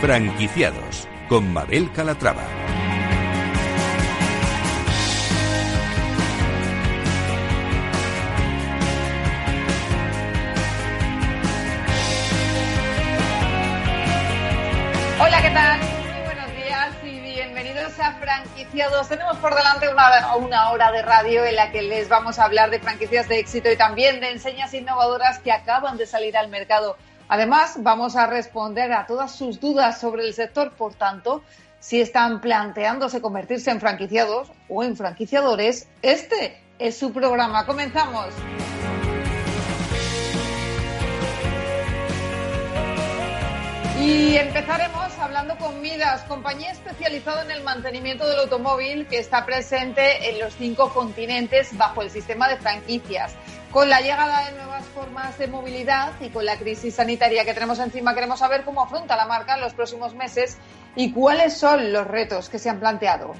Franquiciados con Mabel Calatrava. Hola, ¿qué tal? Muy buenos días y bienvenidos a Franquiciados. Tenemos por delante una, una hora de radio en la que les vamos a hablar de franquicias de éxito y también de enseñas innovadoras que acaban de salir al mercado. Además, vamos a responder a todas sus dudas sobre el sector, por tanto, si están planteándose convertirse en franquiciados o en franquiciadores, este es su programa. Comenzamos. Y empezaremos hablando con Midas, compañía especializada en el mantenimiento del automóvil que está presente en los cinco continentes bajo el sistema de franquicias. Con la llegada de nuevas formas de movilidad y con la crisis sanitaria que tenemos encima, queremos saber cómo afronta la marca en los próximos meses y cuáles son los retos que se han planteado.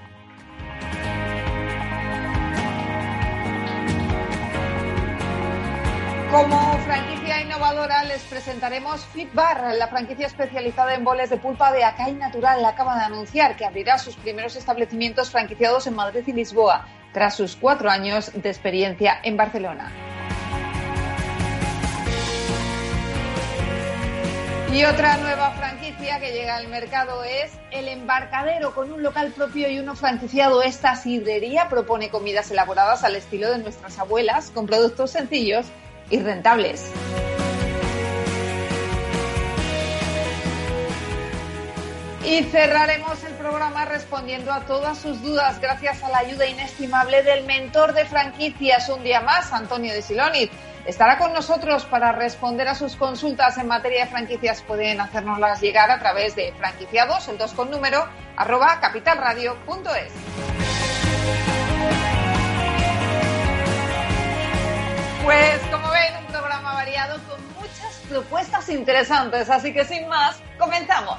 Como franquicia innovadora les presentaremos Fitbar, la franquicia especializada en boles de pulpa de Acai Natural. Acaba de anunciar que abrirá sus primeros establecimientos franquiciados en Madrid y Lisboa, tras sus cuatro años de experiencia en Barcelona. Y otra nueva franquicia que llega al mercado es El Embarcadero, con un local propio y uno franquiciado. Esta sidrería propone comidas elaboradas al estilo de nuestras abuelas, con productos sencillos y rentables. Y cerraremos el programa respondiendo a todas sus dudas gracias a la ayuda inestimable del mentor de franquicias un día más, Antonio de Siloniz. Estará con nosotros para responder a sus consultas en materia de franquicias. Pueden hacérnoslas llegar a través de franquiciados, el 2 con número, arroba capitalradio.es. Pues como ven, un programa variado con muchas propuestas interesantes, así que sin más, comenzamos.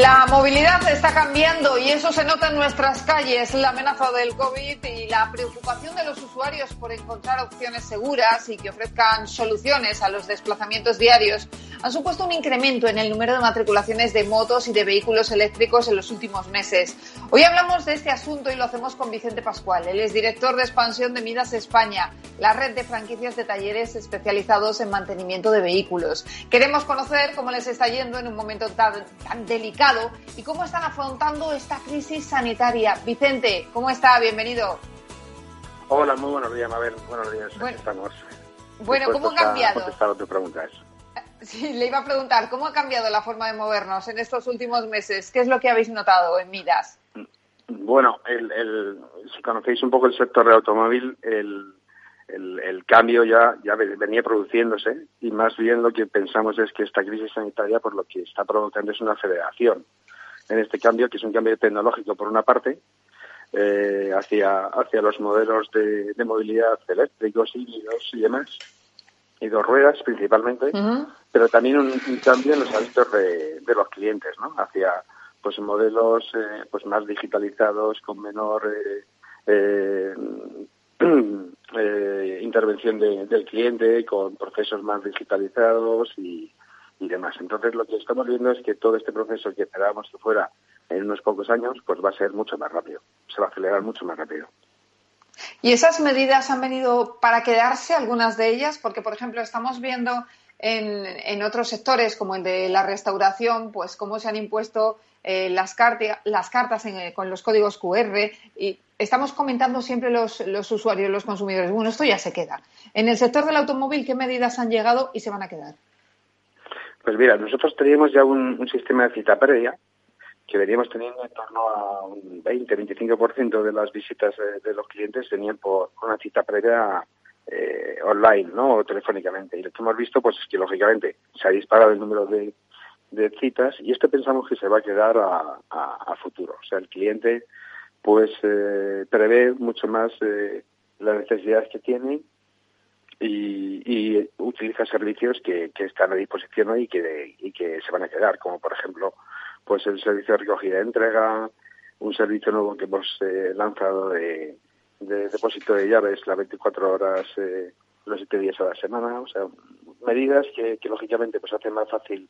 La movilidad está cambiando y eso se nota en nuestras calles. La amenaza del COVID y la preocupación de los usuarios por encontrar opciones seguras y que ofrezcan soluciones a los desplazamientos diarios han supuesto un incremento en el número de matriculaciones de motos y de vehículos eléctricos en los últimos meses. Hoy hablamos de este asunto y lo hacemos con Vicente Pascual. Él es director de expansión de Midas España, la red de franquicias de talleres especializados en mantenimiento de vehículos. Queremos conocer cómo les está yendo en un momento tan, tan delicado y cómo están afrontando esta crisis sanitaria. Vicente, ¿cómo está? Bienvenido. Hola, muy buenos días, Mabel. Buenos días, bueno, estamos. Bueno, ¿cómo ha cambiado? contestar tu pregunta eso. Sí, le iba a preguntar, ¿cómo ha cambiado la forma de movernos en estos últimos meses? ¿Qué es lo que habéis notado en Midas? Bueno, el, el, si conocéis un poco el sector del automóvil, el, el, cambio ya, ya venía produciéndose y más bien lo que pensamos es que esta crisis sanitaria por lo que está provocando es una aceleración en este cambio, que es un cambio tecnológico por una parte, eh, hacia, hacia los modelos de, de movilidad eléctricos, híbridos y demás, y dos ruedas principalmente, pero también un, cambio en los hábitos de, los clientes, ¿no? Hacia pues modelos eh, pues más digitalizados, con menor eh, eh, intervención del cliente, con procesos más digitalizados y, y demás. Entonces lo que estamos viendo es que todo este proceso que esperábamos que fuera en unos pocos años, pues va a ser mucho más rápido, se va a acelerar mucho más rápido. ¿Y esas medidas han venido para quedarse, algunas de ellas? Porque, por ejemplo, estamos viendo en, otros sectores, como el de la restauración, pues cómo se han impuesto eh, las, las, cartas con los códigos QR y estamos comentando siempre los, los, usuarios, los consumidores, bueno, esto ya se queda. En el sector del automóvil, ¿qué medidas han llegado y se van a quedar? Pues mira, nosotros teníamos ya un, sistema de cita previa que veníamos teniendo en torno a un 20-25% de las visitas de, los clientes tenían por una cita previa eh, online, ¿no? O telefónicamente. Y lo que hemos visto, pues es que lógicamente se ha disparado el número de, citas y esto pensamos que se va a quedar a, futuro. O sea, el cliente, pues, eh, prevé mucho más eh, las necesidades que tiene y, utiliza servicios que, están a disposición hoy y que, y que se van a quedar, como por ejemplo pues el servicio de recogida y entrega, un servicio nuevo que hemos eh, lanzado de, depósito de llaves las 24 horas, eh, los 7 días a la semana, o sea, medidas que, lógicamente pues hacen más fácil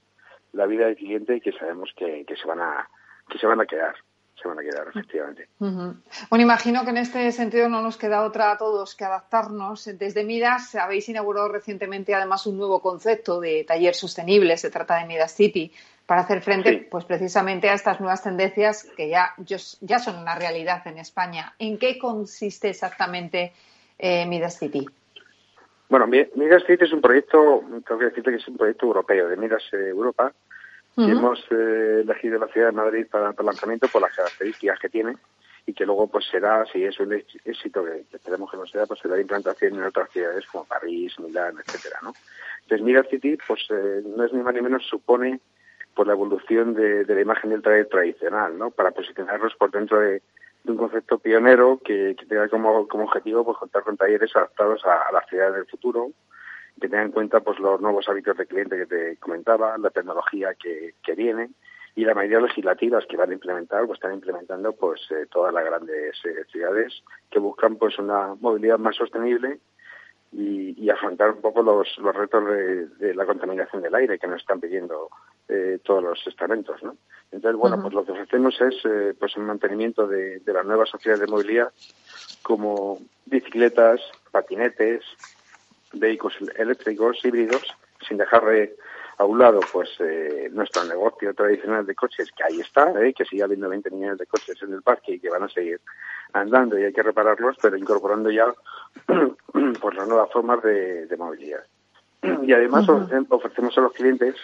la vida del cliente y que sabemos que, que se van a que se van a quedar se van a quedar, efectivamente. Bueno, imagino que en este sentido no nos queda otra a todos que adaptarnos. Desde Midas habéis inaugurado recientemente además un nuevo concepto de taller sostenible. Se trata de Midas City para hacer frente, pues precisamente a estas nuevas tendencias que ya, ya son una realidad en España. ¿En qué consiste exactamente eh, Midas City? Bueno, Midas City es un proyecto, tengo que decirte que es un proyecto europeo, de Midas eh, Europa, y hemos eh, elegido la ciudad de Madrid para, el lanzamiento por las características que tiene y que luego pues será, si es un éxito que, esperemos que no sea, pues será implantación en otras ciudades como París, Milán, etcétera, ¿no? Entonces Mira City pues eh, no es ni más ni menos supone por la evolución de, la imagen del traje tradicional, ¿no? Para posicionarlos por dentro de, un concepto pionero que, tenga como, como objetivo pues contar con talleres adaptados a, las ciudades del futuro, que tenga en cuenta pues los nuevos hábitos de cliente que te comentaba, la tecnología que, que viene y la mayoría legislativas que van a implementar pues están implementando pues eh, todas las grandes eh, ciudades que buscan pues una movilidad más sostenible y, y afrontar un poco los, los retos de, la contaminación del aire que nos están pidiendo eh, todos los estamentos, ¿no? Entonces, bueno, pues lo que ofrecemos es pues un mantenimiento de, de las nuevas sociedades de movilidad como bicicletas, patinetes, vehículos eléctricos híbridos, sin dejar a un lado pues eh, nuestro negocio tradicional de coches, que ahí está, eh, que sigue habiendo 20 millones de coches en el parque y que van a seguir andando y hay que repararlos, pero incorporando ya pues las nuevas formas de, movilidad. Y además ofrecemos a los clientes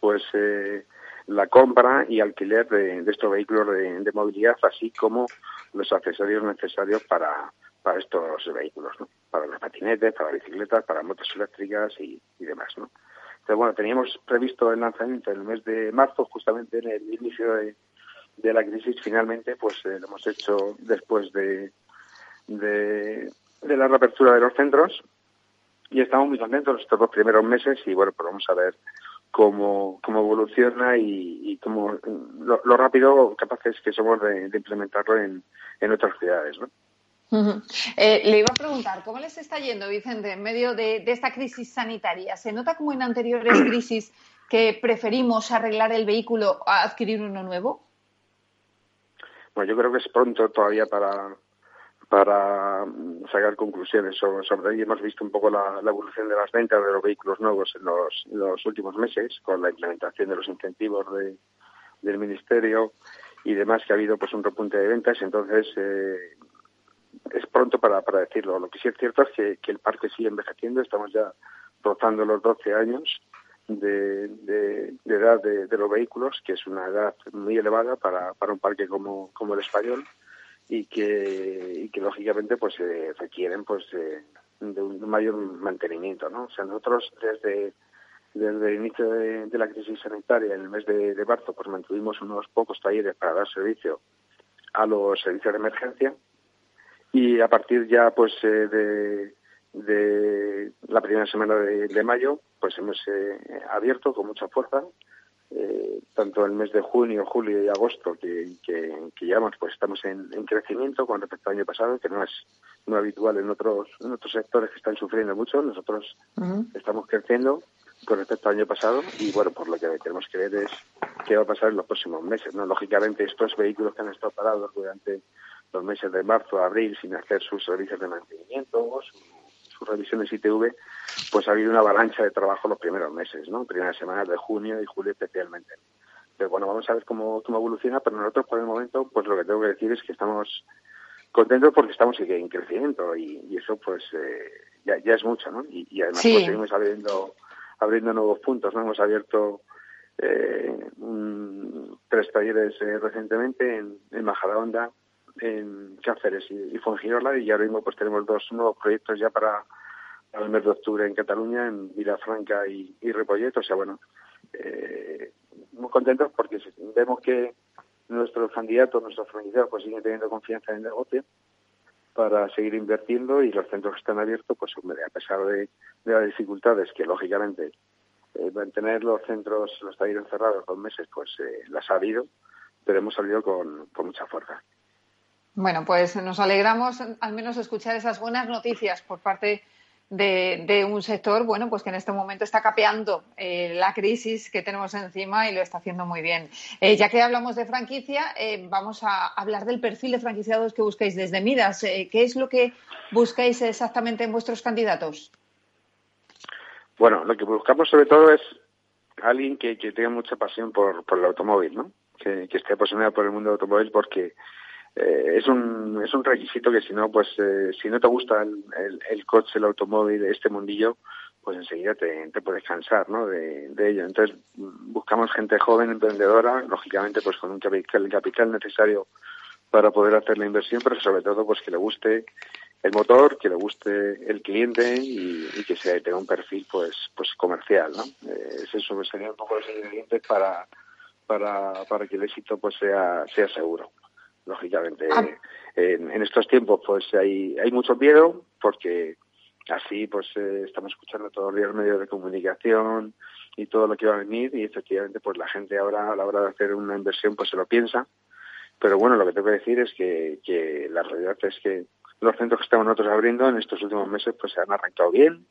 pues eh, la compra y alquiler de, estos vehículos de, movilidad, así como los accesorios necesarios para, para estos vehículos, ¿no? Para los patinetes, para bicicletas, para motos eléctricas y, demás, ¿no? Entonces, bueno, teníamos previsto el lanzamiento en el mes de marzo, justamente en el inicio de, la crisis, finalmente, pues eh, lo hemos hecho después de, de, la reapertura de los centros y estamos muy contentos estos dos primeros meses y, bueno, pues vamos a ver cómo, cómo evoluciona y, cómo lo, rápido capaces que somos de, implementarlo en, en otras ciudades, ¿no? Eh, le iba a preguntar, ¿cómo les está yendo, Vicente, en medio de, esta crisis sanitaria? ¿Se nota como en anteriores crisis que preferimos arreglar el vehículo a adquirir uno nuevo? Bueno, yo creo que es pronto todavía para, para sacar conclusiones sobre, sobre ello. Hemos visto un poco la, evolución de las ventas de los vehículos nuevos en los, últimos meses con la implementación de los incentivos del Ministerio y demás que ha habido pues un repunte de ventas. Entonces, eh, es pronto para, para decirlo. Lo que sí es cierto es que, el parque sigue envejeciendo, estamos ya rozando los 12 años de, de, edad de, los vehículos, que es una edad muy elevada para, para un parque como, como el español y que, y que lógicamente pues eh, requieren pues de un mayor mantenimiento, ¿no? O sea, nosotros desde desde el inicio de, la crisis sanitaria, en el mes de, de marzo, pues mantuvimos unos pocos talleres para dar servicio a los servicios de emergencia y a partir ya pues eh, de, la primera semana de, mayo pues hemos eh, abierto con mucha fuerza eh, tanto el mes de junio, julio y agosto que, que, llevamos pues estamos en, crecimiento con respecto al año pasado que no es no habitual en otros en otros sectores que están sufriendo mucho. Nosotros estamos creciendo con respecto al año pasado y bueno por lo que tenemos que ver es qué va a pasar en los próximos meses no lógicamente estos vehículos que han estado parados durante los meses de marzo a abril sin hacer sus servicios de mantenimiento, sus revisiones ITV, pues ha habido una avalancha de trabajo los primeros meses, ¿no? Primeras semanas de junio y julio especialmente. Pero bueno, vamos a ver cómo, cómo evoluciona, pero nosotros por el momento, pues lo que tengo que decir es que estamos contentos porque estamos en crecimiento y, eso pues eh, ya, ya, es mucho, ¿no? Y, además pues, seguimos abriendo, abriendo nuevos puntos, ¿no? Hemos abierto eh, tres talleres eh, recientemente en, en Majadahonda, en Cáceres y, y Fuengirola y ahora mismo pues tenemos dos nuevos proyectos ya para, el mes de octubre en Cataluña, en Vilafranca y, y. O sea, bueno, eh, muy contentos porque vemos que nuestros candidatos, nuestros franquiciados pues siguen teniendo confianza en el negocio para seguir invirtiendo y los centros que están abiertos, pues a pesar de, las dificultades que lógicamente eh, mantener los centros, los talleres cerrados dos meses, pues eh, las ha habido, pero hemos salido con mucha fuerza. Bueno, pues nos alegramos al menos escuchar esas buenas noticias por parte de, un sector, bueno, pues que en este momento está capeando eh, la crisis que tenemos encima y lo está haciendo muy bien. Eh, ya que hablamos de franquicia, eh, vamos a hablar del perfil de franquiciados que buscáis desde Midas. ¿Qué es lo que buscáis exactamente en vuestros candidatos? Bueno, lo que buscamos sobre todo es alguien que, tenga mucha pasión por, el automóvil, ¿no? Que, que esté apasionado por el mundo del automóvil porque eh, es un es un requisito que si no pues eh, si no te gusta el, el, coche el automóvil este mundillo pues enseguida te, te puedes cansar ¿no? de, ello. Entonces buscamos gente joven emprendedora lógicamente pues con un capital el capital necesario para poder hacer la inversión pero sobre todo pues que le guste el motor que le guste el cliente y, que sea tenga un perfil pues pues comercial no eh, eso sería un poco los ingredientes para para para que el éxito pues sea sea seguro lógicamente. Ah. En, estos tiempos pues hay, hay mucho miedo porque así pues eh, estamos escuchando todos los días medios de comunicación y todo lo que va a venir y efectivamente pues la gente ahora a la hora de hacer una inversión pues se lo piensa. Pero bueno, lo que tengo que decir es que, que la realidad es que los centros que estamos nosotros abriendo en estos últimos meses pues se han arrancado bien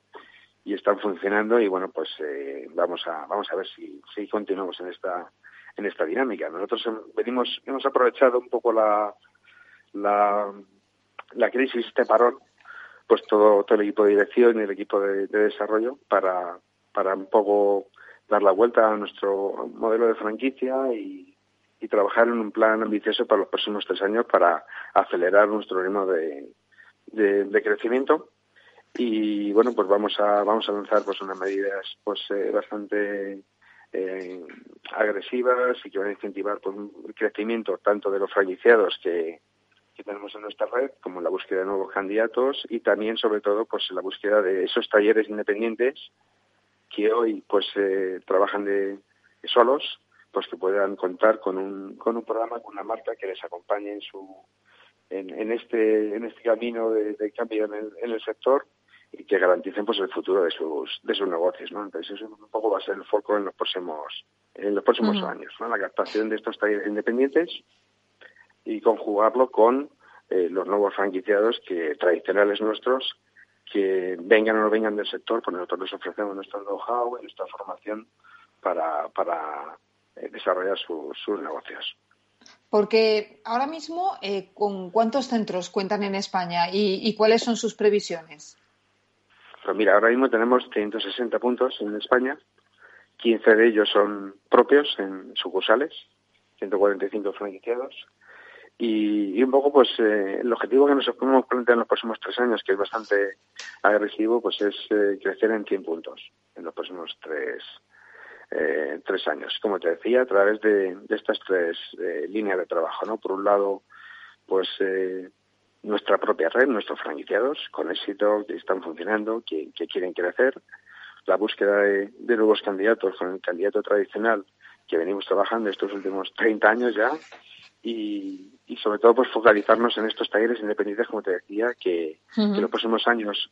y están funcionando y bueno pues eh, vamos a vamos a ver si, si continuamos en esta en esta dinámica. Nosotros venimos, hemos aprovechado un poco la, la, la crisis, este parón, pues todo, todo el equipo de dirección y el equipo de, desarrollo para, para un poco dar la vuelta a nuestro modelo de franquicia y, trabajar en un plan ambicioso para los próximos tres años para acelerar nuestro ritmo de, de, crecimiento y bueno pues vamos a vamos a lanzar pues unas medidas pues eh, bastante eh, agresivas y que van a incentivar pues, el crecimiento tanto de los franquiciados que, tenemos en nuestra red, como la búsqueda de nuevos candidatos y también, sobre todo, pues la búsqueda de esos talleres independientes que hoy pues eh, trabajan de, solos, pues que puedan contar con un, con un programa, con una marca que les acompañe en su en, este en este camino de, cambio en el sector y que garanticen pues el futuro de sus de sus negocios no entonces eso un poco va a ser el foco en los próximos en los próximos años ¿no? la captación de estos talleres independientes y conjugarlo con eh, los nuevos franquiciados que tradicionales nuestros que vengan o no vengan del sector pues nosotros les ofrecemos nuestro know-how y nuestra formación para para eh, desarrollar sus negocios porque ahora mismo, eh, ¿con cuántos centros cuentan en España y cuáles son sus previsiones? Pues mira, ahora mismo tenemos 160 puntos en España, 15 de ellos son propios en sucursales, 145 franquiciados. Y, y un poco, pues, eh, el objetivo que nos podemos plantear en los próximos tres años, que es bastante agresivo, pues es eh, crecer en 100 puntos en los próximos tres, eh, tres años. Como te decía, a través de, de estas tres líneas de trabajo, ¿no? Por un lado, pues, nuestra propia red, nuestros franquiciados, con éxito, que están funcionando, que, quieren crecer, la búsqueda de, nuevos candidatos con el candidato tradicional que venimos trabajando estos últimos 30 años ya, y, sobre todo pues focalizarnos en estos talleres independientes, como te decía, que, en los próximos años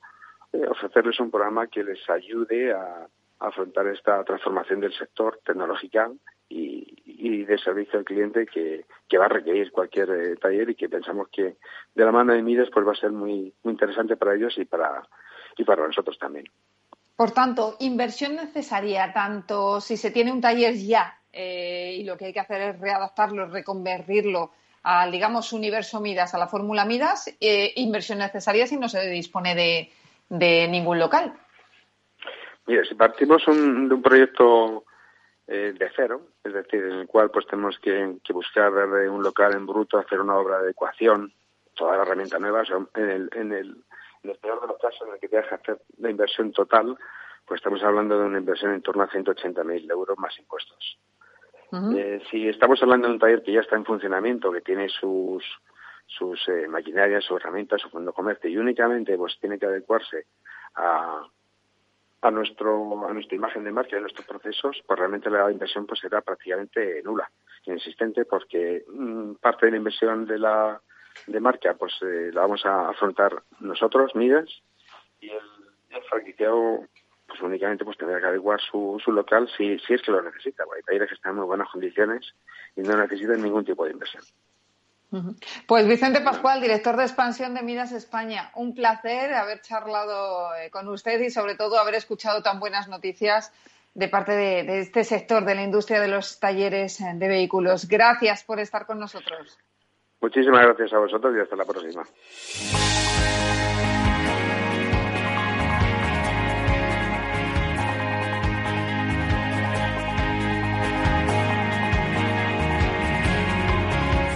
eh, ofrecerles un programa que les ayude a, afrontar esta transformación del sector tecnológica y, y de servicio al cliente que, va a requerir cualquier eh, taller y que pensamos que de la mano de Mides pues va a ser muy, muy interesante para ellos y para, y para nosotros también. Por tanto, inversión necesaria, tanto si se tiene un taller ya eh, y lo que hay que hacer es readaptarlo, reconvertirlo al, digamos, universo Midas, a la fórmula Midas, eh, inversión necesaria si no se dispone de, de ningún local. Mira, si partimos de un proyecto eh, de cero, es decir, en el cual pues tenemos que, buscar un local en bruto, hacer una obra de adecuación, toda la herramienta nueva, en el, en el, peor de los casos en el que te deja hacer la inversión total, pues estamos hablando de una inversión en torno a 180.000 euros más impuestos. Eh, si estamos hablando de un taller que ya está en funcionamiento, que tiene sus sus eh, maquinarias, sus herramientas, su fondo comercio y únicamente pues tiene que adecuarse a, a nuestro a nuestra imagen de marca y a nuestros procesos, pues realmente la inversión pues será prácticamente nula, inexistente, porque mm, parte de la inversión de la de marca, pues eh, la vamos a afrontar nosotros, Midas, y el, el franquiciado pues únicamente pues tendrá que adecuar su, su local si, si es que lo necesita. Hay talleres que están en muy buenas condiciones y no necesitan ningún tipo de inversión. Pues Vicente Pascual, director de expansión de Midas España, un placer haber charlado eh, con usted y sobre todo haber escuchado tan buenas noticias de parte de, de este sector de la industria de los talleres eh, de vehículos. Gracias por estar con nosotros. Muchísimas gracias a vosotros y hasta la próxima.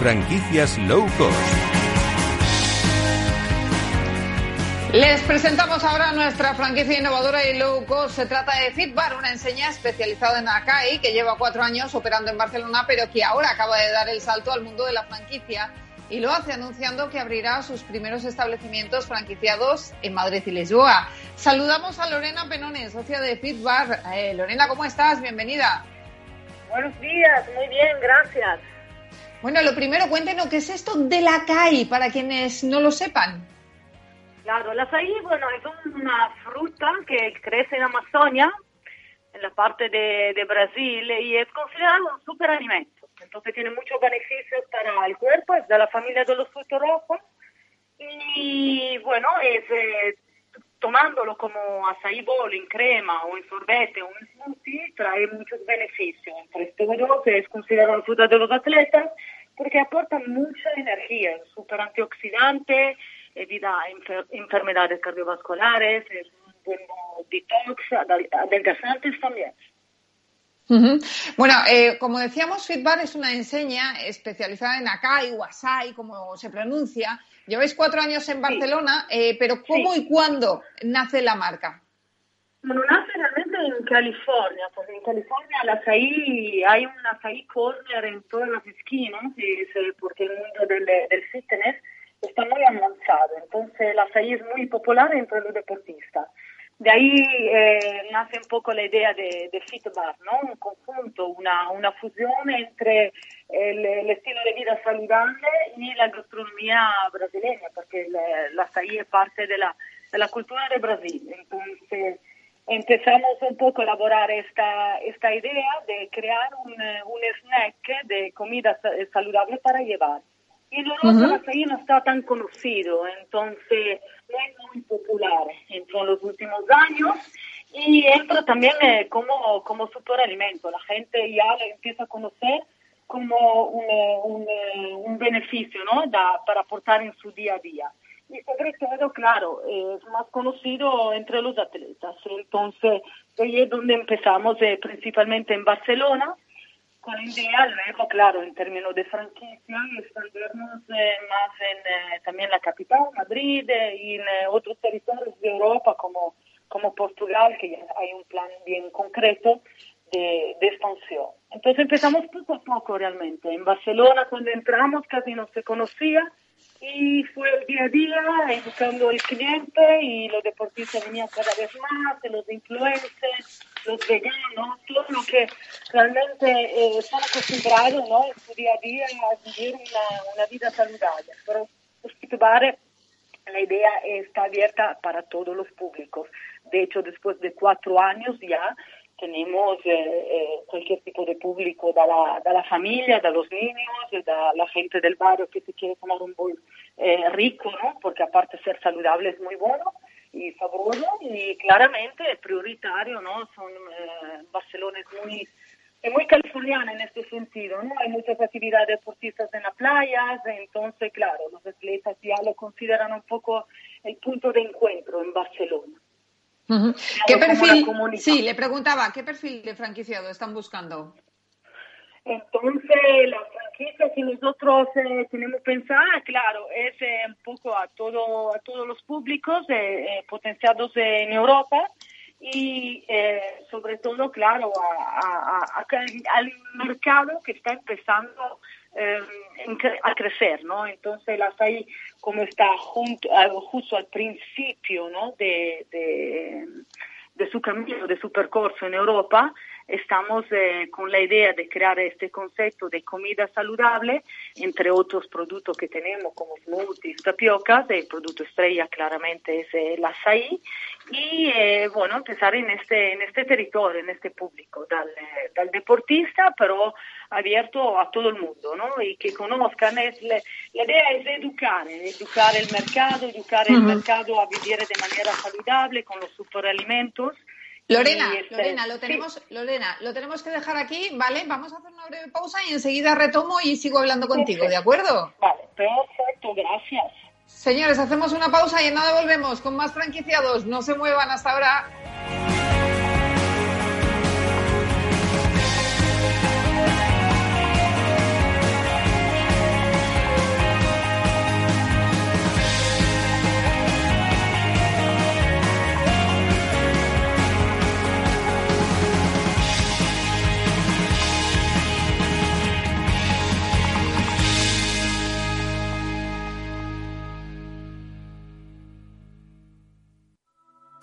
Franquicias low cost. Les presentamos ahora nuestra franquicia innovadora y low cost. Se trata de Fitbar, una enseña especializada en Acai que lleva cuatro años operando en Barcelona, pero que ahora acaba de dar el salto al mundo de la franquicia y lo hace anunciando que abrirá sus primeros establecimientos franquiciados en Madrid y Lisboa. Saludamos a Lorena Penones, socia de Fitbar. Eh, Lorena, ¿cómo estás? Bienvenida. Buenos días, muy bien, gracias. Bueno, lo primero, cuéntenos qué es esto de la CAI, para quienes no lo sepan. Claro, la açaí, bueno, es una fruta que crece en Amazonia, en la parte de, de Brasil, y es considerado un superalimento. Entonces tiene muchos beneficios para el cuerpo, es de la familia de los frutos rojos, y bueno, es eh, tomándolo como açaí bowl en crema o en sorbete o en smoothie trae muchos beneficios. Entre estos dos es considerado fruta de los atletas porque aporta mucha energía, es súper antioxidante, evita enfer enfermedades cardiovasculares, es un buen detox, adelgazantes también. Bueno, eh, como decíamos, Fitbar es una enseña especializada en acai o asai, como se pronuncia. Lleváis cuatro años en Barcelona, sí. eh, pero ¿cómo sí. y cuándo nace la marca? Bueno, nace realmente en California, porque en California el açaí, hay un açaí corner en todas las esquinas, porque el mundo del, del fitness está muy avanzado. Entonces el açaí es muy popular entre los deportistas. De ahí eh, nace un poco la idea de, de Fitbar, ¿no? Un conjunto, una, una fusión entre el, el, estilo de vida saludable y la gastronomía brasileña, porque la, la es parte de la, de la cultura de Brasil. Entonces empezamos un poco a elaborar esta, esta idea de crear un, un snack de comida saludable para llevar. Y luego uh -huh. el açaí no está tan conocido, entonces no es muy popular. Entró en los últimos años y entra también eh, como, como superalimento. La gente ya lo empieza a conocer como un, un, un beneficio ¿no? da, para aportar en su día a día. Y sobre todo, claro, es más conocido entre los atletas. Entonces, ahí es donde empezamos, eh, principalmente en Barcelona, con idea luego, claro, en términos de franquicia, expandirnos eh, más en eh, también la capital, Madrid, eh, y en otros territorios de Europa como, como Portugal, que ya hay un plan bien concreto de, de expansión. Entonces empezamos poco a poco realmente. En Barcelona cuando entramos casi no se conocía y fue el día a día educando al cliente y los deportistas venían cada vez más, los influencers, los veganos, todo lo que realmente eh, están acostumbrados ¿no? en su día a día a vivir una, una vida saludable. Pero Fitbar, la idea está abierta para todos los públicos. De hecho, después de cuatro años ya tenemos eh, eh, cualquier tipo de público, da la, da la familia, da los niños, da la gente del barrio que se quiere tomar un bol rico, ¿no? Porque aparte ser saludable es muy bueno y sabroso y claramente prioritario, ¿no? Son eh, Barcelona es muy es muy californiana en este sentido, ¿no? Hay muchas actividades deportistas en las playas, entonces, claro, los atletas ya lo consideran un poco el punto de encuentro en Barcelona. Uh -huh. ¿Qué perfil? Sí, le preguntaba, ¿qué perfil de franquiciado están buscando? Entonces, la franquicia que nosotros eh, tenemos pensada, claro, es eh, un poco a todo a todos los públicos eh, potenciados en Europa y sobre todo, claro, a, al mercado que está empezando a crecer, ¿no? Entonces, las ahí como está junto, justo al principio, ¿no? De, de, de su camino, de su percorso en Europa, estamos eh, con la idea de crear este concepto de comida saludable, entre otros productos que tenemos como smoothies, tapiocas, el producto estrella claramente es el açaí, y eh, bueno, empezar en este, en este territorio, en este público, del, del deportista, pero abierto a todo el mundo, ¿no? Y que conozcan, es, la, idea es educar, educar el mercado, educar el mercado a vivir de manera saludable con los superalimentos. Lorena, este, Lorena, lo tenemos, Lorena, lo tenemos que dejar aquí, ¿vale? Vamos a hacer una breve pausa y enseguida retomo y sigo hablando contigo, ¿de acuerdo? Vale, perfecto, gracias. Señores, hacemos una pausa y en nada volvemos con más franquiciados. No se muevan hasta ahora.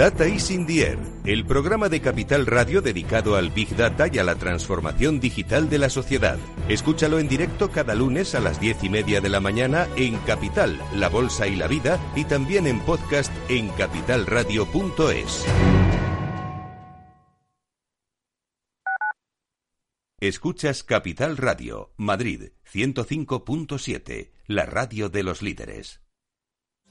Data is in the air, el programa de Capital Radio dedicado al Big Data y a la transformación digital de la sociedad. Escúchalo en directo cada lunes a las diez y media de la mañana en Capital, La Bolsa y la Vida y también en podcast en capitalradio.es. Escuchas Capital Radio, Madrid 105.7, la radio de los líderes.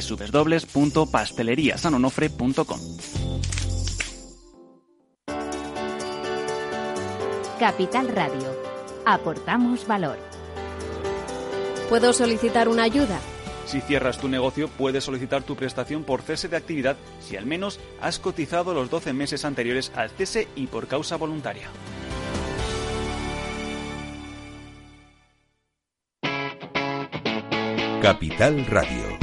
www.pasteleriasanonofre.com. Capital Radio. Aportamos valor. ¿Puedo solicitar una ayuda? Si cierras tu negocio, puedes solicitar tu prestación por cese de actividad si al menos has cotizado los 12 meses anteriores al cese y por causa voluntaria. Capital Radio.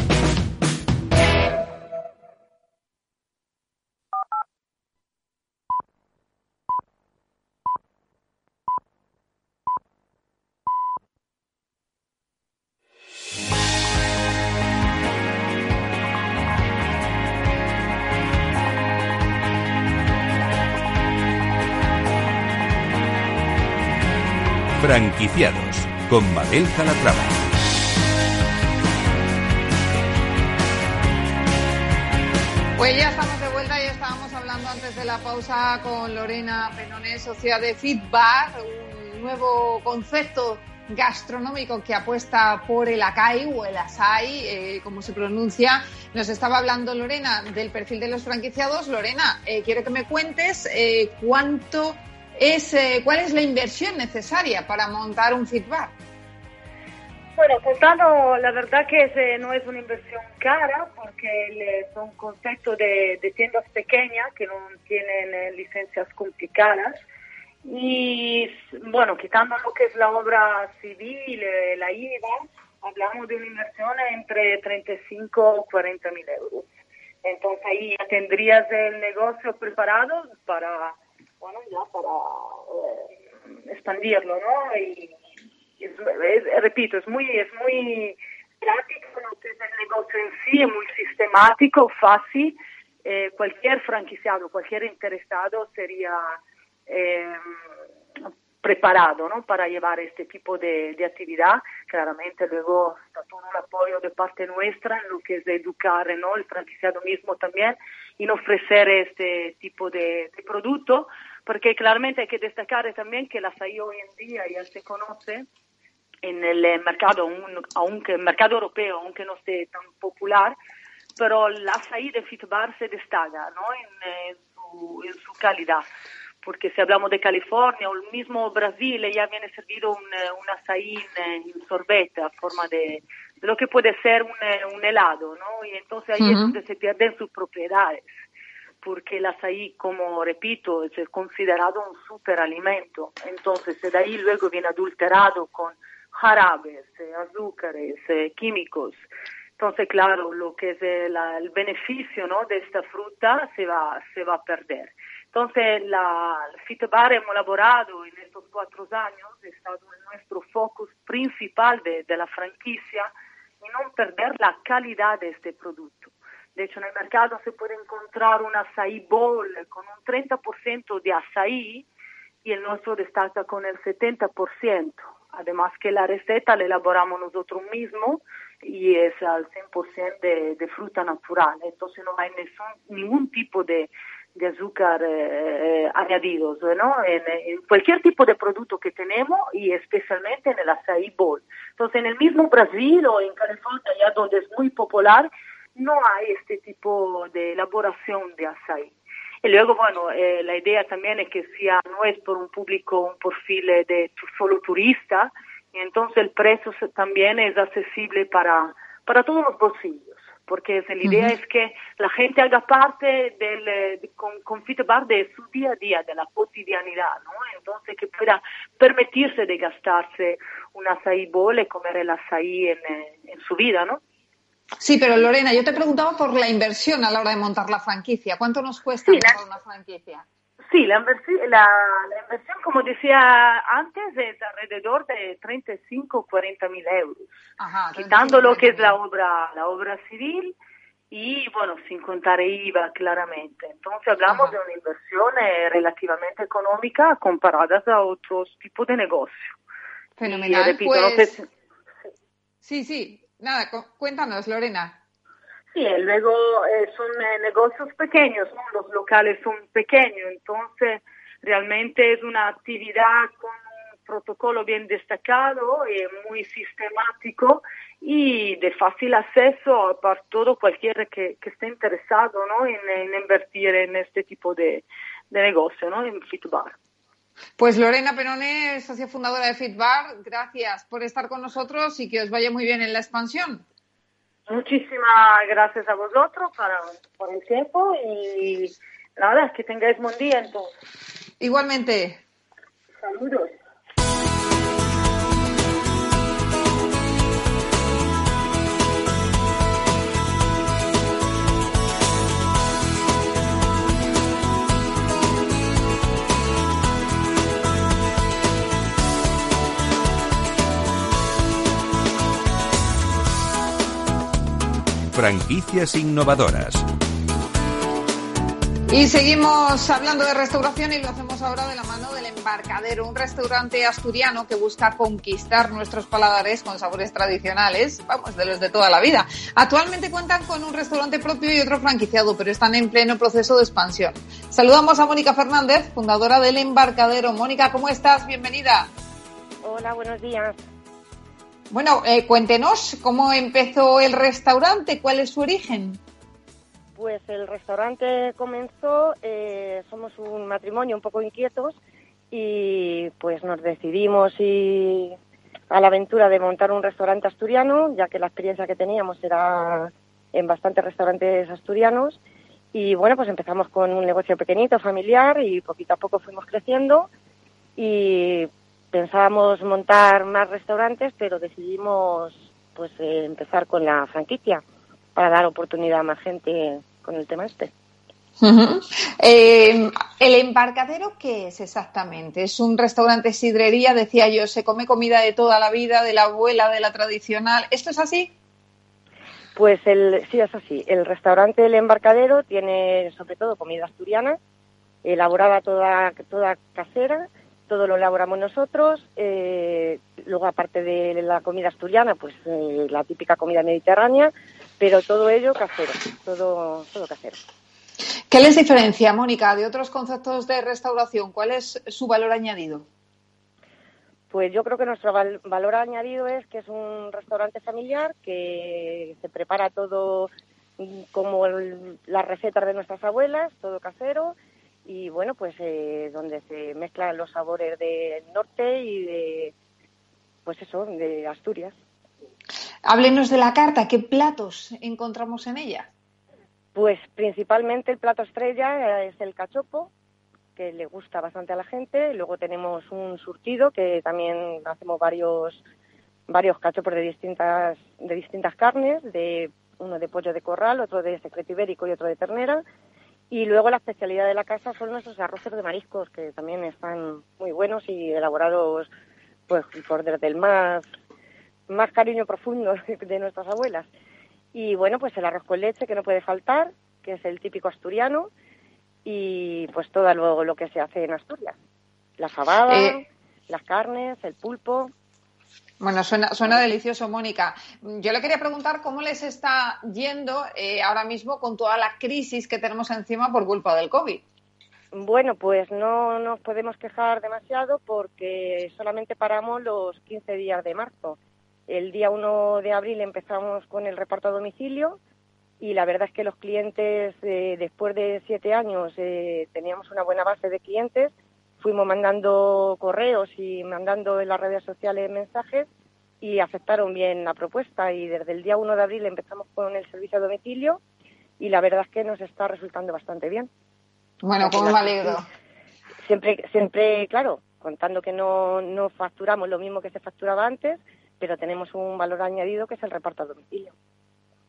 Franquiciados con Mabel Calatrava. Pues ya estamos de vuelta y estábamos hablando antes de la pausa con Lorena Penone, socia de Fitbar, un nuevo concepto gastronómico que apuesta por el acai o el asai, eh, como se pronuncia. Nos estaba hablando Lorena del perfil de los franquiciados. Lorena, eh, quiero que me cuentes eh, cuánto es, cuál es la inversión necesaria para montar un fitbar. Bueno, contando, la verdad que no es una inversión cara porque es un concepto de, de tiendas pequeñas que no tienen licencias complicadas y bueno, quitando lo que es la obra civil, eh, la IVA, hablamos de una inversión entre 35 o 40 mil euros. Entonces ahí ya tendrías el negocio preparado para, bueno, ya para eh, expandirlo, ¿no? Y, repito, es muy, es muy práctico lo que es el negocio en sí, es muy sistemático, fácil. Eh, cualquier franquiciado, cualquier interesado sería eh, preparado ¿no? para llevar este tipo de, actividad. Claramente luego está todo un apoyo de parte nuestra en lo que es de educar ¿no? el franquiciado mismo también y ofrecer este tipo de, producto, porque claramente hay que destacar también que la açaí hoy en día ya se conoce en el mercado, aunque el mercado europeo, aunque no esté tan popular, pero la açaí de Fitbar se destaca ¿no? en, su, en su calidad porque si hablamos de California o el mismo Brasil, ya viene servido un, eh, un açaí en, sorbete a forma de, lo que puede ser un, eh, un helado, ¿no? Y entonces ahí es donde se pierden sus propiedades, porque el açaí, como repito, es considerado un superalimento. Entonces de ahí luego viene adulterado con jarabes, eh, azúcares, químicos. Entonces, claro, lo que es el, el beneficio ¿no? de esta fruta se va, se va a perder. Entonces, la, FitBar hemos elaborado en estos cuatro años, ha estado nuestro focus principal de, la franquicia y no perder la calidad de este producto. De hecho, en el mercado se puede encontrar un açaí bowl con un 30% de açaí y el nuestro destaca con el 70%. Además que la receta la elaboramos nosotros mismos y es al 100% de, de fruta natural. Entonces no hay ningún tipo de, azúcar eh, añadidos, ¿no? En, cualquier tipo de producto que tenemos y especialmente en el açaí bowl. Entonces, en el mismo Brasil o en California, ya donde es muy popular, no hay este tipo de elaboración de açaí. Y luego, bueno, eh, la idea también es que sea, no es por un público, un perfil de solo turista, y entonces el precio también es accesible para, para todos los bolsillos porque la idea es que la gente haga parte del, de, con, con Fitbar de su día a día, de la cotidianidad, ¿no? Entonces que pueda permitirse de gastarse un açaí y comer el açaí en, en su vida, ¿no? Sí, pero Lorena, yo te preguntaba por la inversión a la hora de montar la franquicia. ¿Cuánto nos cuesta montar una franquicia? Sí, la, la, inversión, como decía antes, es alrededor de 35 o 40 mil euros, quitando lo que es la obra, la obra civil y, bueno, sin contar IVA, claramente. Entonces hablamos de una inversión eh, relativamente económica comparada a otros tipos de negocio. Fenomenal. Pues sí, sí. Nada, cuéntanos, Lorena. Sí, luego eh, son eh, negocios pequeños, los locales son pequeños, entonces realmente es una actividad con un protocolo bien destacado y muy sistemático y de fácil acceso para todo cualquiera que, esté interesado ¿no? en, invertir en este tipo de, negocio, ¿no? en Fitbar. Pues Lorena Penone, socia fundadora de Fitbar, gracias por estar con nosotros y que os vaya muy bien en la expansión. Muchísimas gracias a vosotros para, por el tiempo y nada, que tengáis buen día entonces. Igualmente. Saludos. Franquicias innovadoras. Y seguimos hablando de restauración y lo hacemos ahora de la mano del Embarcadero, un restaurante asturiano que busca conquistar nuestros paladares con sabores tradicionales, vamos, de los de toda la vida. Actualmente cuentan con un restaurante propio y otro franquiciado, pero están en pleno proceso de expansión. Saludamos a Mónica Fernández, fundadora del Embarcadero. Mónica, ¿cómo estás? Bienvenida. Hola, buenos días. Bueno, eh, cuéntenos cómo empezó el restaurante, cuál es su origen. Pues el restaurante comenzó, eh, somos un matrimonio un poco inquietos y pues nos decidimos y a la aventura de montar un restaurante asturiano, ya que la experiencia que teníamos era en bastantes restaurantes asturianos. Y bueno, pues empezamos con un negocio pequeñito, familiar, y poquito a poco fuimos creciendo. Y pensábamos montar más restaurantes, pero decidimos pues eh, empezar con la franquicia para dar oportunidad a más gente con el tema este. Eh, ¿El embarcadero qué es exactamente? ¿Es un restaurante sidrería? Decía yo, se come comida de toda la vida, de la abuela, de la tradicional. ¿Esto es así? Pues el, sí, es así. El restaurante El Embarcadero tiene sobre todo comida asturiana, elaborada toda, toda casera, todo lo elaboramos nosotros. Eh, luego, aparte de la comida asturiana, pues eh, la típica comida mediterránea, pero todo ello casero, todo, todo casero. ¿Qué les diferencia, Mónica, de otros conceptos de restauración? ¿Cuál es su valor añadido? Pues yo creo que nuestro valor añadido es que es un restaurante familiar que se prepara todo como las recetas de nuestras abuelas, todo casero y bueno, pues eh, donde se mezclan los sabores del norte y de, pues eso, de Asturias. Háblenos de la carta, ¿qué platos encontramos en ella? Pues principalmente el plato estrella es el cachopo, que le gusta bastante a la gente. Luego tenemos un surtido que también hacemos varios varios cachopos de distintas de distintas carnes, de uno de pollo de corral, otro de secreto ibérico y otro de ternera. Y luego la especialidad de la casa son nuestros arroces de mariscos, que también están muy buenos y elaborados pues por desde el más más cariño profundo de nuestras abuelas. Y bueno, pues el arroz con leche que no puede faltar, que es el típico asturiano, y pues todo luego lo que se hace en Asturias. La fabada, eh, las carnes, el pulpo. Bueno, suena, suena delicioso, Mónica. Yo le quería preguntar cómo les está yendo eh, ahora mismo con toda la crisis que tenemos encima por culpa del COVID. Bueno, pues no nos podemos quejar demasiado porque solamente paramos los 15 días de marzo. El día 1 de abril empezamos con el reparto a domicilio y la verdad es que los clientes, eh, después de siete años, eh, teníamos una buena base de clientes. Fuimos mandando correos y mandando en las redes sociales mensajes y aceptaron bien la propuesta y desde el día 1 de abril empezamos con el servicio a domicilio y la verdad es que nos está resultando bastante bien. Bueno, como me alegro. Siempre, siempre, claro, contando que no, no facturamos lo mismo que se facturaba antes, pero tenemos un valor añadido que es el reparto a domicilio.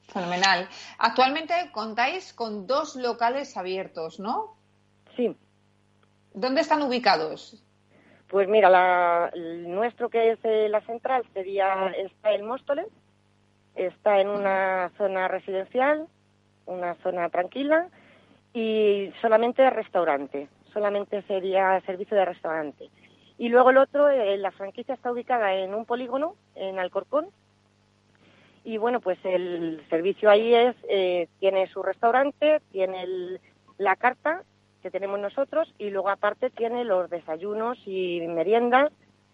Fenomenal. Actualmente contáis con dos locales abiertos, ¿no? Sí. ¿Dónde están ubicados? Pues mira, la, el nuestro que es eh, la central sería está en Móstoles, está en una zona residencial, una zona tranquila y solamente restaurante, solamente sería servicio de restaurante. Y luego el otro, eh, la franquicia está ubicada en un polígono, en Alcorcón. Y bueno, pues el servicio ahí es, eh, tiene su restaurante, tiene la carta que tenemos nosotros y luego aparte tiene los desayunos y meriendas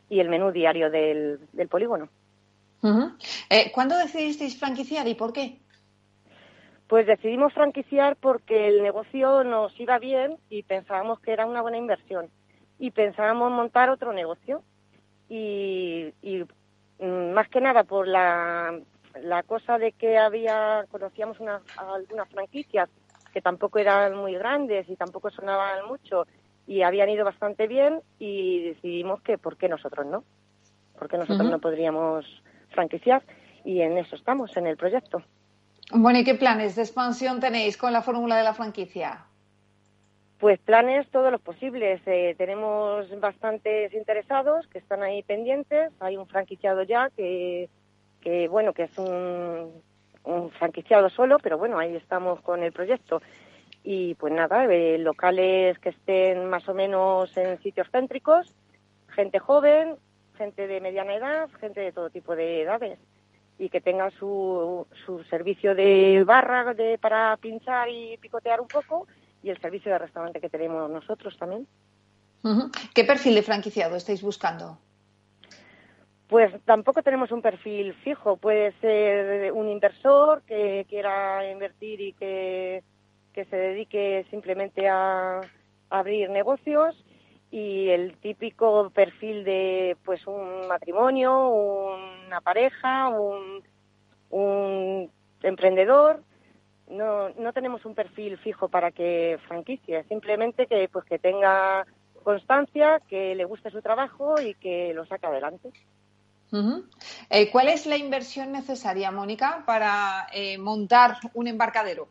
y el menú diario del, polígono. Eh, ¿Cuándo decidisteis franquiciar y por qué? Pues decidimos franquiciar porque el negocio nos iba bien y pensábamos que era una buena inversión y pensábamos montar otro negocio. Y, mm, más que nada por la, la cosa de que había, conocíamos una, algunas franquicias que tampoco eran muy grandes y tampoco sonaban mucho y habían ido bastante bien y decidimos que por qué nosotros no, porque nosotros no podríamos franquiciar y en eso estamos, en el proyecto. Bueno, ¿y qué planes de expansión tenéis con la fórmula de la franquicia? Pues planes todos los posibles. Eh, tenemos bastantes interesados que están ahí pendientes. Hay un franquiciado ya que, que bueno, que es un franquiciado solo, pero bueno, ahí estamos con el proyecto. y pues nada, eh, locales que estén más o menos en sitios céntricos, gente joven, gente de mediana edad, gente de todo tipo de edades y que tengan su, su servicio de barra de, para pinchar y picotear un poco y el servicio de restaurante que tenemos nosotros también. ¿Qué perfil de franquiciado estáis buscando? Pues tampoco tenemos un perfil fijo. Puede ser un inversor que quiera invertir y que, se dedique simplemente a, abrir negocios y el típico perfil de pues un matrimonio, una pareja, un, un emprendedor. No, no tenemos un perfil fijo para que franquicie, simplemente que pues que tenga constancia, que le guste su trabajo y que lo saque adelante. Eh, ¿Cuál es la inversión necesaria, Mónica, para eh, montar un embarcadero?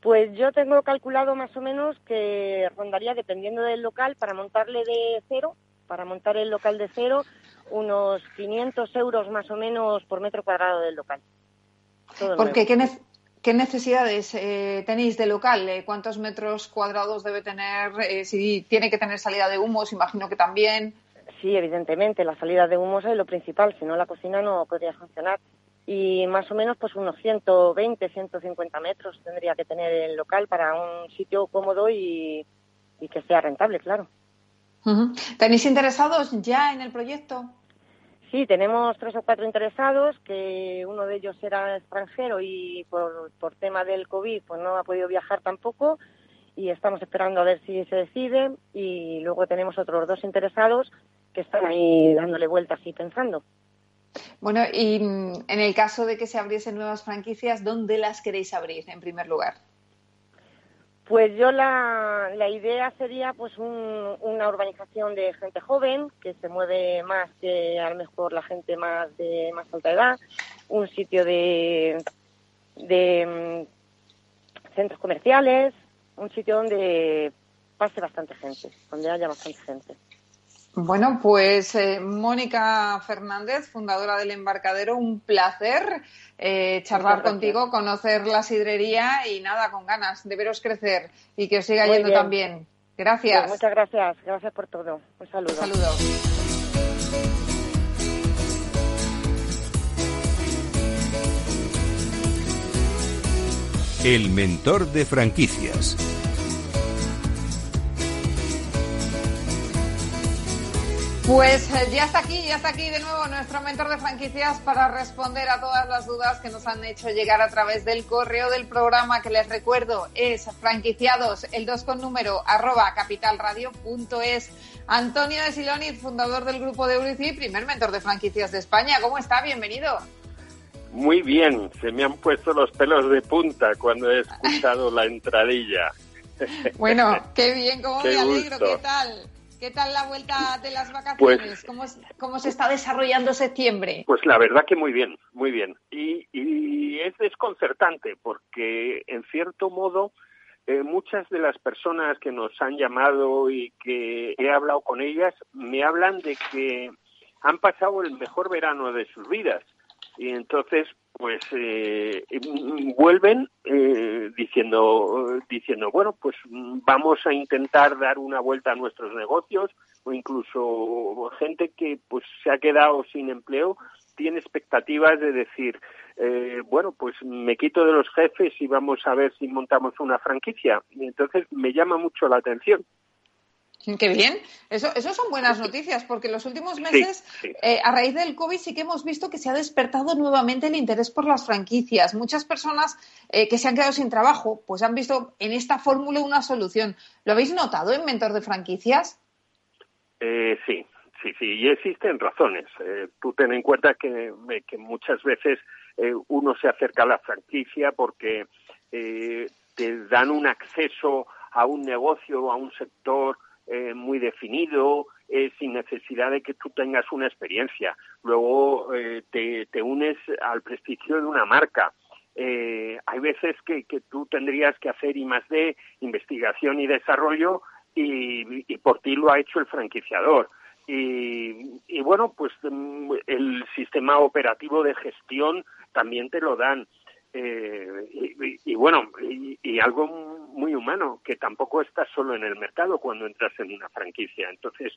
Pues yo tengo calculado más o menos que rondaría, dependiendo del local, para montarle de cero, para montar el local de cero, unos 500 euros más o menos por metro cuadrado del local. Porque ¿qué, necesidades eh, tenéis de local? ¿Cuántos metros cuadrados debe tener? si tiene que tener salida de humos, imagino que también. Sí, evidentemente, la salida de humos es lo principal, si no la cocina no podría funcionar. Y más o menos pues unos 120, 150 metros tendría que tener el local para un sitio cómodo y, que sea rentable, claro. ¿Tenéis interesados ya en el proyecto? Sí, tenemos tres o cuatro interesados, que uno de ellos era extranjero y por, por tema del COVID pues no ha podido viajar tampoco y estamos esperando a ver si se decide y luego tenemos otros dos interesados que están ahí dándole vueltas y pensando. Bueno, y mm, en el caso de que se abriesen nuevas franquicias, ¿dónde las queréis abrir en primer lugar? Pues yo la, la idea sería pues una urbanización de gente joven que se mueve más que a lo mejor la gente más de más alta edad, un sitio de, de mm, centros comerciales, un sitio donde pase bastante gente, donde haya bastante gente. Bueno, pues eh, Mónica Fernández, fundadora del Embarcadero, un placer eh, charlar contigo, conocer la sidrería y nada, con ganas de veros crecer y que os siga yendo también. Gracias. Pues muchas gracias, gracias por todo. Un saludo. Un saludo. El mentor de franquicias. Pues eh, ya está aquí, ya está aquí de nuevo nuestro mentor de franquicias para responder a todas las dudas que nos han hecho llegar a través del correo del programa que les recuerdo es franquiciados, el 2 con número arroba capitalradio.es. Antonio de Siloni, fundador del grupo de Eurici, primer mentor de franquicias de España. ¿Cómo está? Bienvenido. Muy bien, se me han puesto los pelos de punta cuando he escuchado la entradilla. Bueno, qué bien, cómo me alegro, ¿qué tal? ¿Qué tal la vuelta de las vacaciones? Pues, ¿Cómo, se está desarrollando septiembre? Pues la verdad que muy bien, muy bien. Y, es desconcertante porque, en cierto modo, eh, muchas de las personas que nos han llamado y que he hablado con ellas me hablan de que han pasado el mejor verano de sus vidas. Y entonces, pues eh, vuelven eh, diciendo diciendo bueno pues vamos a intentar dar una vuelta a nuestros negocios o incluso gente que pues se ha quedado sin empleo tiene expectativas de decir eh, bueno pues me quito de los jefes y vamos a ver si montamos una franquicia y entonces me llama mucho la atención Qué bien. Eso, eso son buenas noticias, porque en los últimos meses, eh, a raíz del COVID, sí que hemos visto que se ha despertado nuevamente el interés por las franquicias. Muchas personas eh, que se han quedado sin trabajo, pues han visto en esta fórmula una solución. ¿Lo habéis notado en Mentor de Franquicias? Eh, sí, sí, sí, y existen razones. tú ten en cuenta que, que muchas veces uno se acerca a la franquicia porque te dan un acceso a un negocio, a un sector, eh, muy definido, eh, sin necesidad de que tú tengas una experiencia. Luego eh, te, unes al prestigio de una marca. hay veces que, tú tendrías que hacer I más D, investigación y desarrollo, y, por ti lo ha hecho el franquiciador. Y, bueno, pues mm, el sistema operativo de gestión también te lo dan. y, bueno, y, algo muy humano que tampoco está solo en el mercado cuando entras en una franquicia. Entonces,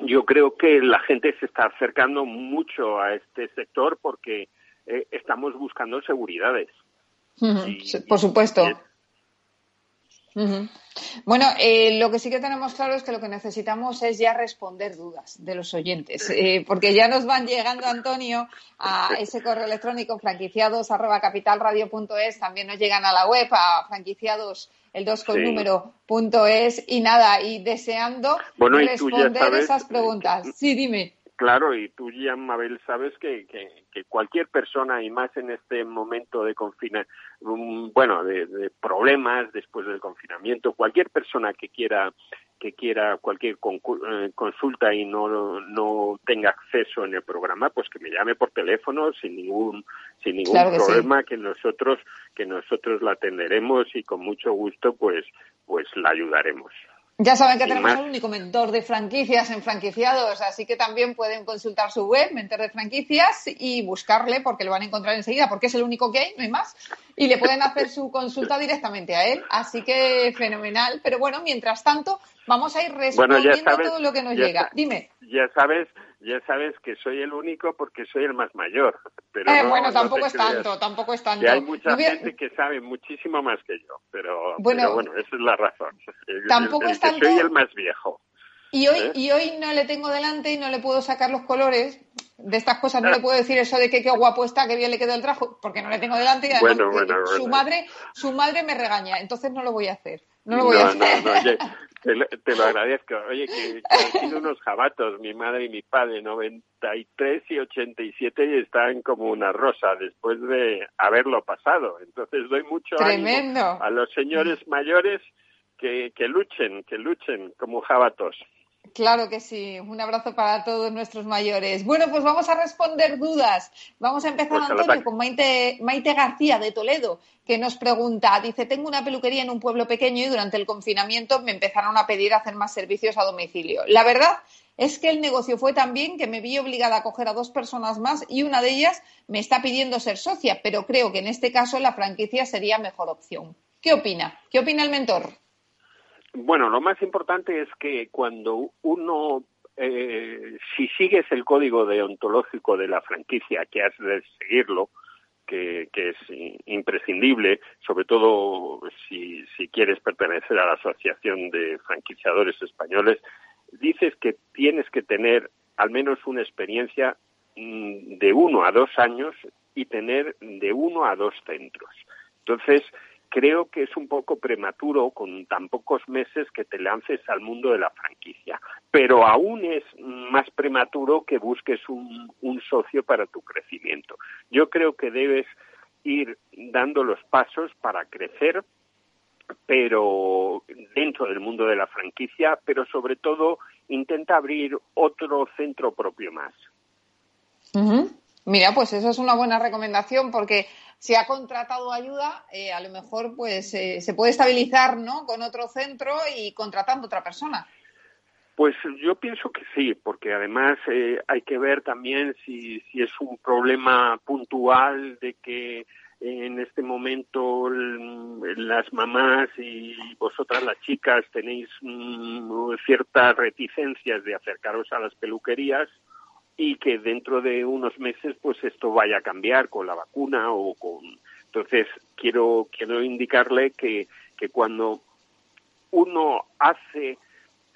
yo creo que la gente se está acercando mucho a este sector porque eh, estamos buscando seguridades. por supuesto. Bueno, eh, lo que sí que tenemos claro es que lo que necesitamos es ya responder dudas de los oyentes, eh, porque ya nos van llegando, Antonio, a ese correo electrónico franquiciados arroba capitalradio.es, también nos llegan a la web, a franquiciados el 2 con número punto es, y nada, y deseando responder esas preguntas. Sí, dime. Claro, y tú ya, Mabel, sabes que, que, cualquier persona, y más en este momento de confinamiento, bueno, de, problemas después del confinamiento, cualquier persona que quiera que quiera cualquier eh, consulta y no, no tenga acceso en el programa, pues que me llame por teléfono sin ningún sin ningún problema que nosotros que nosotros la atenderemos y con mucho gusto pues pues la ayudaremos. Ya saben que tenemos el único mentor de franquicias en franquiciados, así que también pueden consultar su web, mentor de franquicias, y buscarle porque lo van a encontrar enseguida, porque es el único que hay, no hay más. Y le pueden hacer su consulta directamente a él. Así que fenomenal. Pero bueno, mientras tanto, vamos a ir respondiendo todo lo que nos llega. Dime. Ya sabes ya sabes que soy el único porque soy el más mayor. Pero eh, bueno, tampoco es tanto, tampoco es tanto. hay mucha gente que sabe muchísimo más que yo, pero bueno, esa es la razón. Tampoco es tanto. Soy el más viejo. Y hoy, ¿Eh? y hoy no le tengo delante y no le puedo sacar los colores. De estas cosas no le puedo decir eso de que qué guapo está, que bien le quedó el traje, porque no le tengo delante y además su madre, su madre me regaña, entonces no lo voy a hacer. No lo voy a hacer. Te, lo agradezco. Oye, que, han sido unos jabatos, mi madre y mi padre, 93 y 87, y están como una rosa después de haberlo pasado. Entonces doy mucho ánimo a los señores mayores que, que luchen, que luchen como jabatos. Claro que sí. Un abrazo para todos nuestros mayores. Bueno, pues vamos a responder dudas. Vamos a empezar, pues Antonio, con Maite, Maite García de Toledo, que nos pregunta, dice, tengo una peluquería en un pueblo pequeño y durante el confinamiento me empezaron a pedir hacer más servicios a domicilio. La verdad es que el negocio fue tan bien que me vi obligada a coger a dos personas más y una de ellas me está pidiendo ser socia, pero creo que en este caso la franquicia sería mejor opción. ¿Qué opina? ¿Qué opina el mentor? Bueno, lo más importante es que cuando uno, eh, si sigues el código deontológico de la franquicia, que has de seguirlo, que, es imprescindible, sobre todo si, si quieres pertenecer a la Asociación de Franquiciadores Españoles, dices que tienes que tener al menos una experiencia mm, de uno a dos años y tener de uno a dos centros. Entonces, creo que es un poco prematuro con tan pocos meses que te lances al mundo de la franquicia, pero aún es más prematuro que busques un, socio para tu crecimiento. Yo creo que debes ir dando los pasos para crecer, pero dentro del mundo de la franquicia, pero sobre todo intenta abrir otro centro propio más. Mira, pues eso es una buena recomendación porque si ha contratado ayuda, eh, a lo mejor pues eh, se puede estabilizar ¿no? con otro centro y contratando otra persona. Pues yo pienso que sí, porque además eh, hay que ver también si, es un problema puntual de que en este momento las mamás y vosotras las chicas tenéis mm, ciertas reticencias de acercaros a las peluquerías y que dentro de unos meses pues esto vaya a cambiar con la vacuna o con entonces quiero quiero indicarle que, que cuando uno hace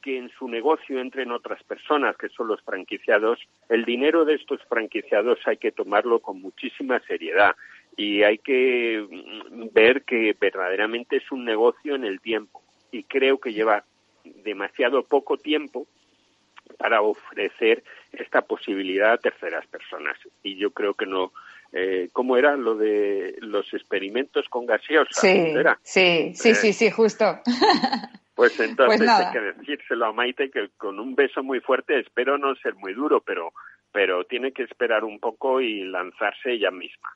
que en su negocio entren otras personas que son los franquiciados, el dinero de estos franquiciados hay que tomarlo con muchísima seriedad y hay que ver que verdaderamente es un negocio en el tiempo y creo que lleva demasiado poco tiempo para ofrecer esta posibilidad a terceras personas. Y yo creo que no. Eh, ¿Cómo era lo de los experimentos con gaseosa? Sí, sí, sí, sí, sí, justo. Pues entonces pues hay que decírselo a Maite que con un beso muy fuerte espero no ser muy duro, pero, pero tiene que esperar un poco y lanzarse ella misma.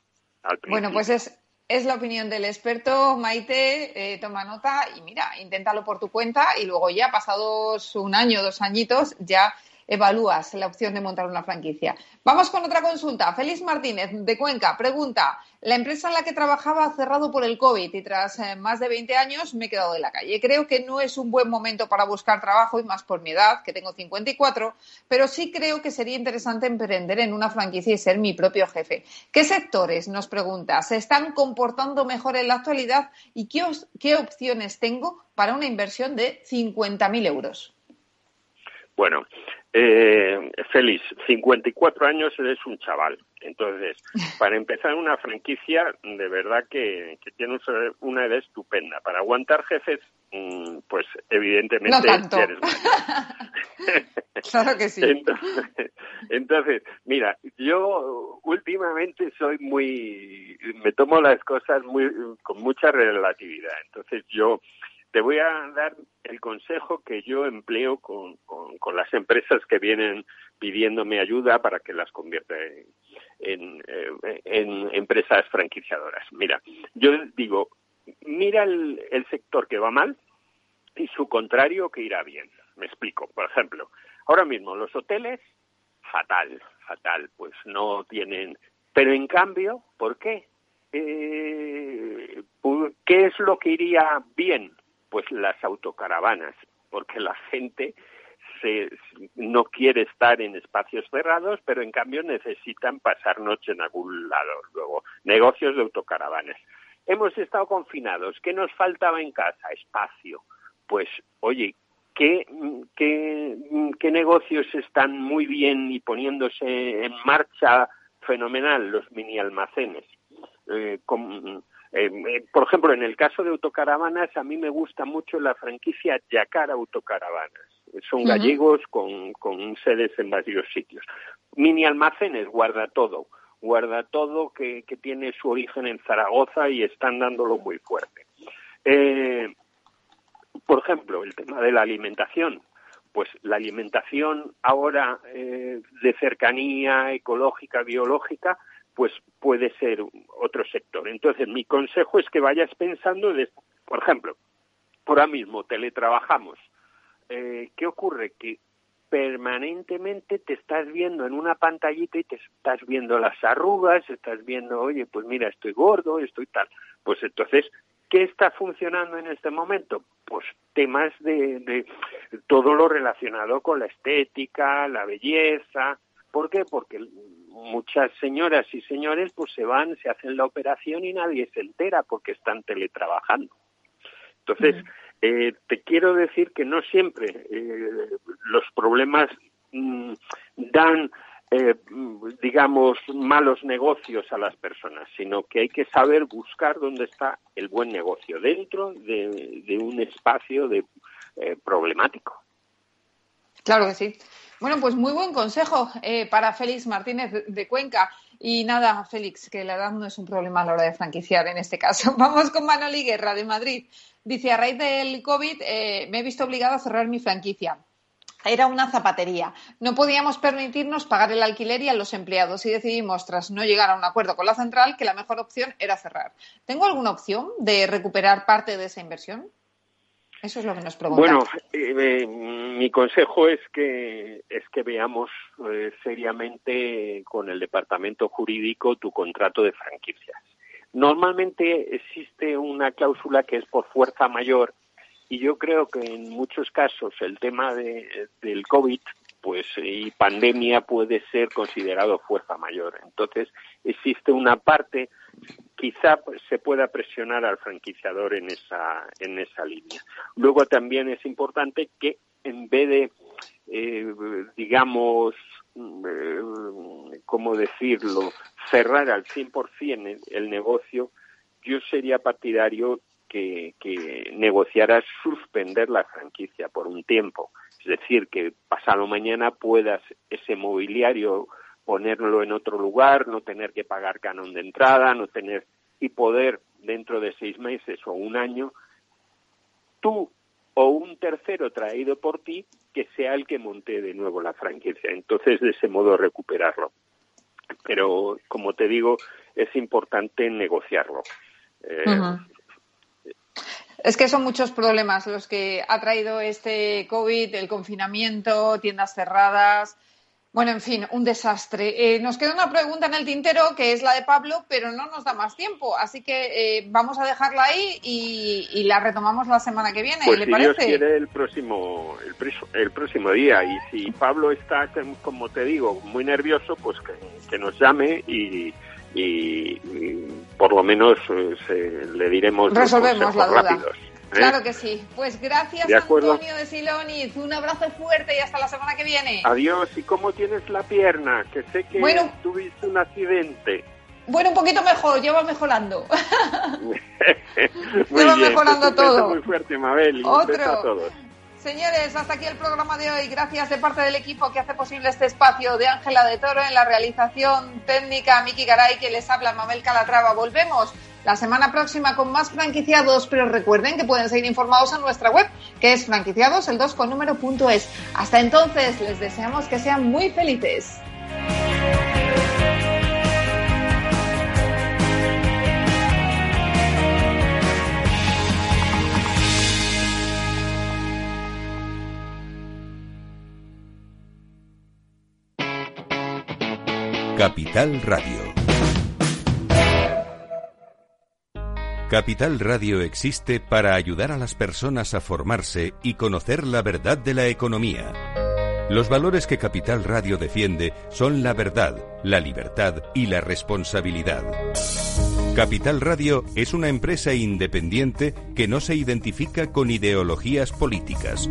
bueno, pues es, es la opinión del experto. Maite, eh, toma nota y mira, inténtalo por tu cuenta y luego ya, pasados un año, dos añitos, ya evalúas la opción de montar una franquicia. Vamos con otra consulta. Félix Martínez, de Cuenca, pregunta. La empresa en la que trabajaba ha cerrado por el COVID y tras eh, más de 20 años me he quedado de la calle. Creo que no es un buen momento para buscar trabajo y más por mi edad, que tengo 54, pero sí creo que sería interesante emprender en una franquicia y ser mi propio jefe. ¿Qué sectores, nos pregunta, se están comportando mejor en la actualidad y qué, qué opciones tengo para una inversión de 50.000 euros? Bueno, eh, Félix, 54 años eres un chaval. Entonces, para empezar una franquicia, de verdad que, que tienes una edad estupenda. Para aguantar jefes, mm, pues evidentemente eres claro que sí. Entonces, mira, yo últimamente soy muy, me tomo las cosas muy con mucha relatividad. Entonces, yo te voy a dar el consejo que yo empleo con, con, las empresas que vienen pidiéndome ayuda para que las convierta en, eh, en, empresas franquiciadoras. Mira, yo digo, mira el, el sector que va mal y su contrario que irá bien. Me explico. Por ejemplo, ahora mismo los hoteles, fatal, fatal, pues no tienen. Pero en cambio, ¿por qué? Eh, ¿Qué es lo que iría bien? Pues las autocaravanas, porque la gente se, no quiere estar en espacios cerrados, pero en cambio necesitan pasar noche en algún lado. Luego, negocios de autocaravanas. Hemos estado confinados. ¿Qué nos faltaba en casa? Espacio. Pues, oye, ¿qué, qué, negocios están muy bien y poniéndose en marcha fenomenal? Los mini almacenes. Eh, con, eh, eh, por ejemplo, en el caso de autocaravanas, a mí me gusta mucho la franquicia Yacar Autocaravanas. Son gallegos con, con sedes en varios sitios. Mini almacenes, guarda todo. Guarda todo que, que tiene su origen en Zaragoza y están dándolo muy fuerte. Eh, por ejemplo, el tema de la alimentación. Pues la alimentación ahora eh, de cercanía ecológica, biológica, pues puede ser otro sector. Entonces, mi consejo es que vayas pensando, de, por ejemplo, ahora mismo teletrabajamos. Eh, ¿Qué ocurre? Que permanentemente te estás viendo en una pantallita y te estás viendo las arrugas, estás viendo, oye, pues mira, estoy gordo, estoy tal. Pues entonces, ¿qué está funcionando en este momento? Pues temas de, de todo lo relacionado con la estética, la belleza. ¿Por qué? Porque muchas señoras y señores pues se van, se hacen la operación y nadie se entera porque están teletrabajando. Entonces, eh, te quiero decir que no siempre eh, los problemas mm, dan, eh, digamos, malos negocios a las personas, sino que hay que saber buscar dónde está el buen negocio dentro de, de un espacio de, problemático. Claro que sí. Bueno, pues muy buen consejo eh, para Félix Martínez de Cuenca. Y nada, Félix, que la edad no es un problema a la hora de franquiciar en este caso. Vamos con Manoli Guerra de Madrid. Dice, a raíz del COVID eh, me he visto obligado a cerrar mi franquicia. Era una zapatería. No podíamos permitirnos pagar el alquiler y a los empleados y decidimos, tras no llegar a un acuerdo con la central, que la mejor opción era cerrar. ¿Tengo alguna opción de recuperar parte de esa inversión? Eso es lo que nos Bueno, eh, eh, mi consejo es que es que veamos eh, seriamente con el departamento jurídico tu contrato de franquicias. Normalmente existe una cláusula que es por fuerza mayor y yo creo que en muchos casos el tema de, del COVID pues y pandemia puede ser considerado fuerza mayor. Entonces existe una parte quizá se pueda presionar al franquiciador en esa, en esa línea. Luego también es importante que en vez de, eh, digamos, eh, ¿cómo decirlo?, cerrar al 100% el, el negocio, yo sería partidario que, que negociaras suspender la franquicia por un tiempo. Es decir, que pasado mañana puedas ese mobiliario ponerlo en otro lugar, no tener que pagar canon de entrada, no tener y poder dentro de seis meses o un año tú o un tercero traído por ti que sea el que monte de nuevo la franquicia. Entonces, de ese modo recuperarlo. Pero, como te digo, es importante negociarlo. Eh, Es que son muchos problemas los que ha traído este COVID, el confinamiento, tiendas cerradas, bueno, en fin, un desastre. Eh, nos queda una pregunta en el tintero que es la de Pablo, pero no nos da más tiempo, así que eh, vamos a dejarla ahí y, la retomamos la semana que viene. Pues ¿Le si parece? Dios quiere el próximo, el, próximo día y si Pablo está, como te digo, muy nervioso, pues que, nos llame y, por lo menos eh, le diremos resolvemos la duda. rápidos. ¿Eh? Claro que sí. Pues gracias, Antonio de Siloniz. Un abrazo fuerte y hasta la semana que viene. Adiós. ¿Y cómo tienes la pierna? Que sé que tuviste un accidente. Bueno, un poquito mejor, lleva mejorando. lleva mejorando todo. muy fuerte, Mabel. Otro. A todos. Señores, hasta aquí el programa de hoy. Gracias de parte del equipo que hace posible este espacio de Ángela de Toro en la realización técnica, Miki Garay, que les habla Mabel Calatrava. Volvemos la semana próxima con más franquiciados, pero recuerden que pueden seguir informados en nuestra web, que es franquiciados el 2 con número. Hasta entonces, les deseamos que sean muy felices. Capital Radio Capital Radio existe para ayudar a las personas a formarse y conocer la verdad de la economía. Los valores que Capital Radio defiende son la verdad, la libertad y la responsabilidad. Capital Radio es una empresa independiente que no se identifica con ideologías políticas.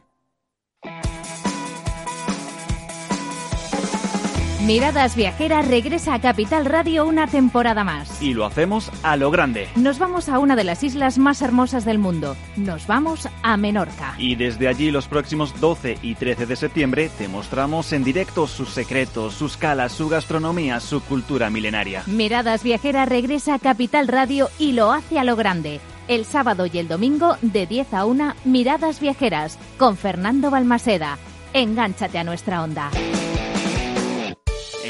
Miradas Viajeras regresa a Capital Radio una temporada más. Y lo hacemos a lo grande. Nos vamos a una de las islas más hermosas del mundo. Nos vamos a Menorca. Y desde allí los próximos 12 y 13 de septiembre te mostramos en directo sus secretos, sus calas, su gastronomía, su cultura milenaria. Miradas Viajeras regresa a Capital Radio y lo hace a lo grande. El sábado y el domingo de 10 a 1 Miradas Viajeras con Fernando Balmaseda. Engánchate a nuestra onda.